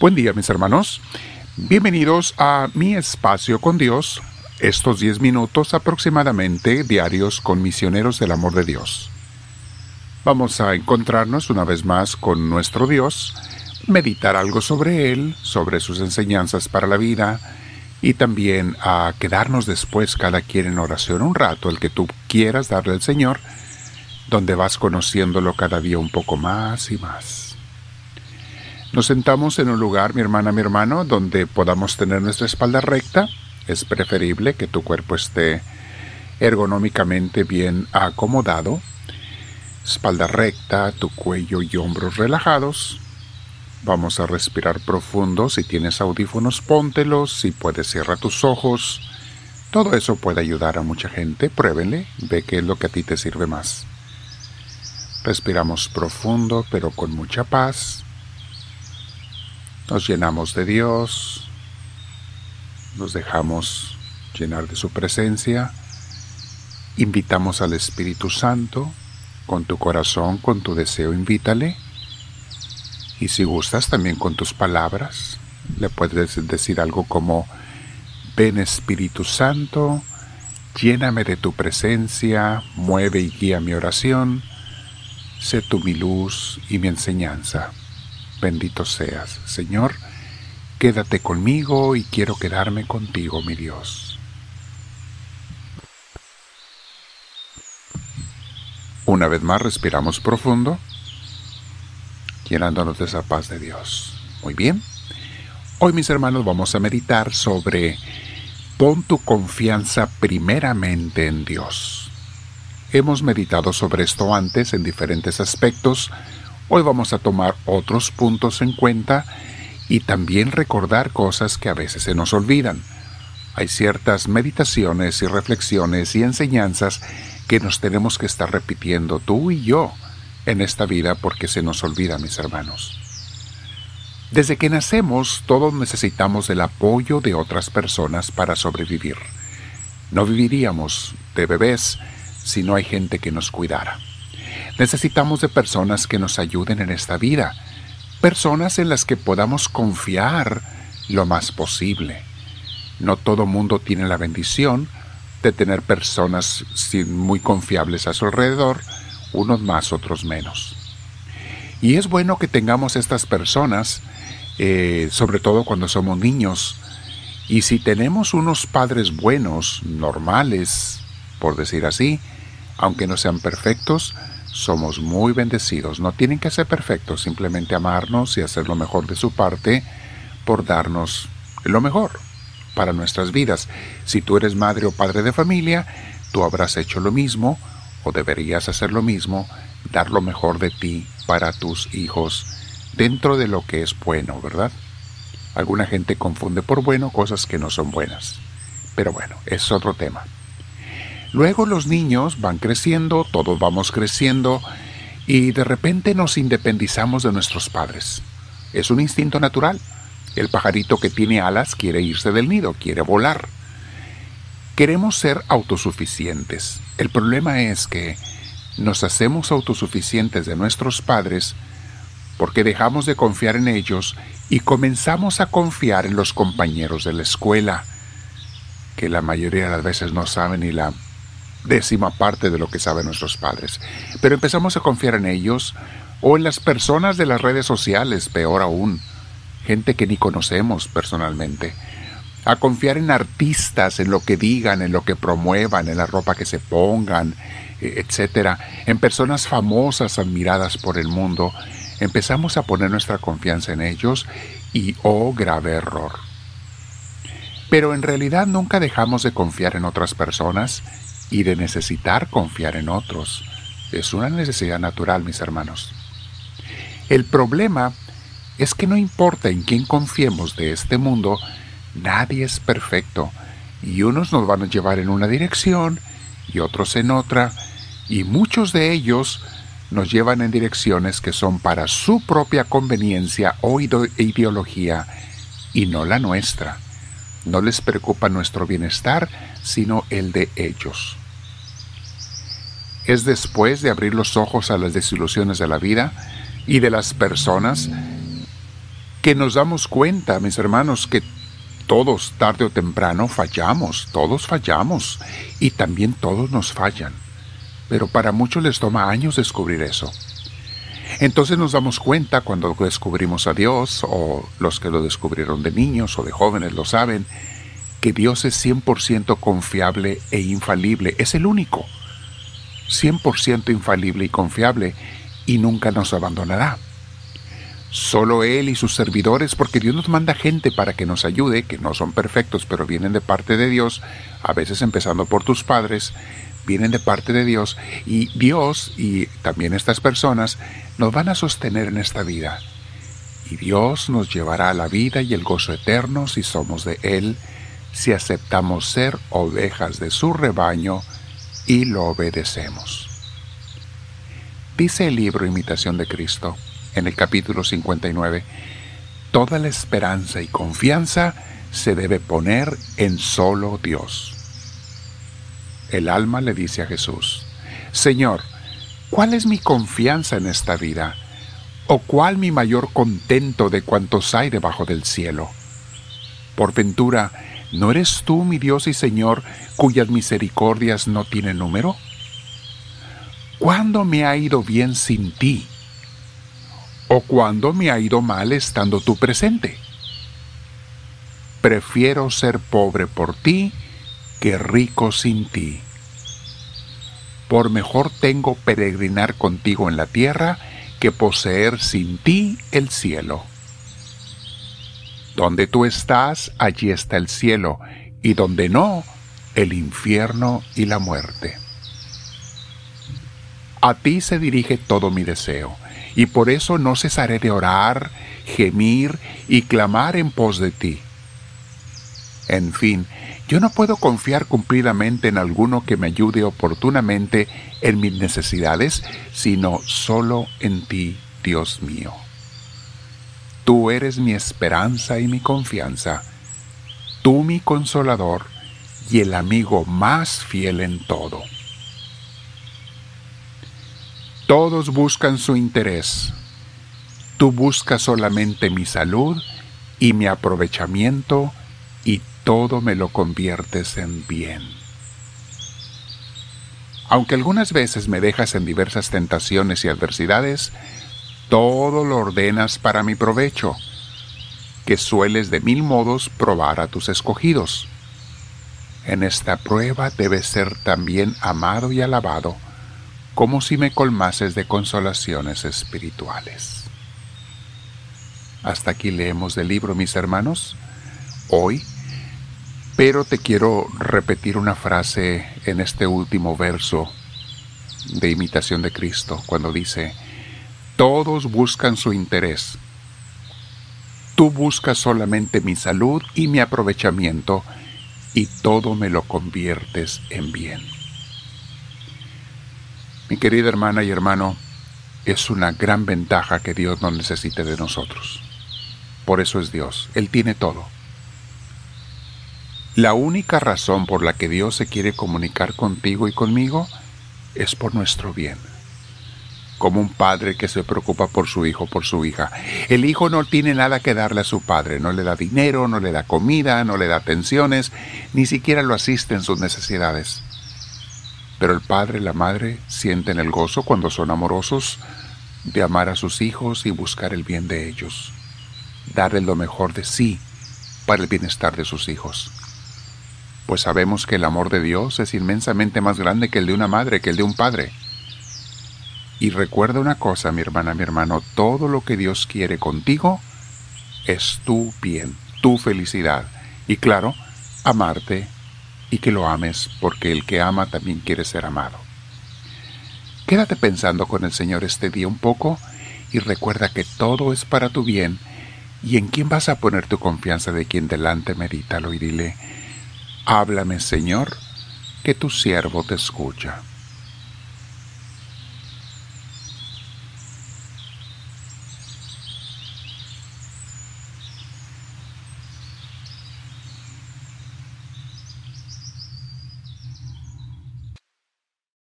Buen día mis hermanos. Bienvenidos a mi espacio con Dios, estos 10 minutos aproximadamente diarios con misioneros del amor de Dios. Vamos a encontrarnos una vez más con nuestro Dios, meditar algo sobre Él, sobre sus enseñanzas para la vida, y también a quedarnos después cada quien en oración un rato, el que tú quieras darle al Señor, donde vas conociéndolo cada día un poco más y más. Nos sentamos en un lugar, mi hermana, mi hermano, donde podamos tener nuestra espalda recta. Es preferible que tu cuerpo esté ergonómicamente bien acomodado. Espalda recta, tu cuello y hombros relajados. Vamos a respirar profundo. Si tienes audífonos, póntelos. Si puedes, cierra tus ojos. Todo eso puede ayudar a mucha gente. Pruébenle. Ve qué es lo que a ti te sirve más. Respiramos profundo, pero con mucha paz. Nos llenamos de Dios, nos dejamos llenar de su presencia, invitamos al Espíritu Santo, con tu corazón, con tu deseo, invítale. Y si gustas también con tus palabras, le puedes decir algo como, ven Espíritu Santo, lléname de tu presencia, mueve y guía mi oración, sé tú mi luz y mi enseñanza bendito seas. Señor, quédate conmigo y quiero quedarme contigo, mi Dios. Una vez más respiramos profundo, llenándonos de esa paz de Dios. Muy bien. Hoy, mis hermanos, vamos a meditar sobre pon tu confianza primeramente en Dios. Hemos meditado sobre esto antes en diferentes aspectos, Hoy vamos a tomar otros puntos en cuenta y también recordar cosas que a veces se nos olvidan. Hay ciertas meditaciones y reflexiones y enseñanzas que nos tenemos que estar repitiendo tú y yo en esta vida porque se nos olvida, mis hermanos. Desde que nacemos todos necesitamos el apoyo de otras personas para sobrevivir. No viviríamos de bebés si no hay gente que nos cuidara. Necesitamos de personas que nos ayuden en esta vida, personas en las que podamos confiar lo más posible. No todo mundo tiene la bendición de tener personas muy confiables a su alrededor, unos más, otros menos. Y es bueno que tengamos estas personas, eh, sobre todo cuando somos niños, y si tenemos unos padres buenos, normales, por decir así, aunque no sean perfectos, somos muy bendecidos. No tienen que ser perfectos, simplemente amarnos y hacer lo mejor de su parte por darnos lo mejor para nuestras vidas. Si tú eres madre o padre de familia, tú habrás hecho lo mismo o deberías hacer lo mismo, dar lo mejor de ti para tus hijos dentro de lo que es bueno, ¿verdad? Alguna gente confunde por bueno cosas que no son buenas. Pero bueno, es otro tema. Luego los niños van creciendo, todos vamos creciendo y de repente nos independizamos de nuestros padres. Es un instinto natural. El pajarito que tiene alas quiere irse del nido, quiere volar. Queremos ser autosuficientes. El problema es que nos hacemos autosuficientes de nuestros padres porque dejamos de confiar en ellos y comenzamos a confiar en los compañeros de la escuela, que la mayoría de las veces no saben ni la décima parte de lo que saben nuestros padres. Pero empezamos a confiar en ellos o en las personas de las redes sociales, peor aún, gente que ni conocemos personalmente. A confiar en artistas, en lo que digan, en lo que promuevan, en la ropa que se pongan, e, etcétera, en personas famosas admiradas por el mundo, empezamos a poner nuestra confianza en ellos y oh grave error. Pero en realidad nunca dejamos de confiar en otras personas y de necesitar confiar en otros. Es una necesidad natural, mis hermanos. El problema es que no importa en quién confiemos de este mundo, nadie es perfecto, y unos nos van a llevar en una dirección y otros en otra, y muchos de ellos nos llevan en direcciones que son para su propia conveniencia o ideología y no la nuestra. No les preocupa nuestro bienestar, sino el de ellos. Es después de abrir los ojos a las desilusiones de la vida y de las personas que nos damos cuenta, mis hermanos, que todos tarde o temprano fallamos, todos fallamos y también todos nos fallan. Pero para muchos les toma años descubrir eso. Entonces nos damos cuenta cuando descubrimos a Dios, o los que lo descubrieron de niños o de jóvenes lo saben, que Dios es 100% confiable e infalible, es el único. 100% infalible y confiable y nunca nos abandonará. Solo Él y sus servidores, porque Dios nos manda gente para que nos ayude, que no son perfectos, pero vienen de parte de Dios, a veces empezando por tus padres, vienen de parte de Dios, y Dios y también estas personas nos van a sostener en esta vida. Y Dios nos llevará a la vida y el gozo eterno si somos de Él, si aceptamos ser ovejas de su rebaño y lo obedecemos. Dice el libro Imitación de Cristo, en el capítulo 59, toda la esperanza y confianza se debe poner en solo Dios. El alma le dice a Jesús, Señor, ¿cuál es mi confianza en esta vida? ¿O cuál mi mayor contento de cuantos hay debajo del cielo? Por ventura, ¿no eres tú mi Dios y Señor cuyas misericordias no tienen número? ¿Cuándo me ha ido bien sin ti? o cuando me ha ido mal estando tú presente. Prefiero ser pobre por ti que rico sin ti. Por mejor tengo peregrinar contigo en la tierra que poseer sin ti el cielo. Donde tú estás, allí está el cielo, y donde no, el infierno y la muerte. A ti se dirige todo mi deseo y por eso no cesaré de orar, gemir y clamar en pos de ti. En fin, yo no puedo confiar cumplidamente en alguno que me ayude oportunamente en mis necesidades, sino solo en ti, Dios mío. Tú eres mi esperanza y mi confianza, tú mi consolador y el amigo más fiel en todo. Todos buscan su interés. Tú buscas solamente mi salud y mi aprovechamiento y todo me lo conviertes en bien. Aunque algunas veces me dejas en diversas tentaciones y adversidades, todo lo ordenas para mi provecho, que sueles de mil modos probar a tus escogidos. En esta prueba debes ser también amado y alabado, como si me colmases de consolaciones espirituales. Hasta aquí leemos del libro, mis hermanos, hoy, pero te quiero repetir una frase en este último verso de imitación de Cristo, cuando dice, todos buscan su interés. Tú buscas solamente mi salud y mi aprovechamiento, y todo me lo conviertes en bien. Mi querida hermana y hermano, es una gran ventaja que Dios no necesite de nosotros. Por eso es Dios, Él tiene todo. La única razón por la que Dios se quiere comunicar contigo y conmigo es por nuestro bien. Como un padre que se preocupa por su hijo, por su hija. El hijo no tiene nada que darle a su padre, no le da dinero, no le da comida, no le da atenciones, ni siquiera lo asiste en sus necesidades. Pero el padre y la madre sienten el gozo cuando son amorosos de amar a sus hijos y buscar el bien de ellos, darle lo mejor de sí para el bienestar de sus hijos. Pues sabemos que el amor de Dios es inmensamente más grande que el de una madre, que el de un padre. Y recuerda una cosa, mi hermana, mi hermano, todo lo que Dios quiere contigo es tu bien, tu felicidad. Y claro, amarte y que lo ames, porque el que ama también quiere ser amado. Quédate pensando con el Señor este día un poco y recuerda que todo es para tu bien y en quién vas a poner tu confianza de quien delante medítalo y dile, háblame Señor, que tu siervo te escucha.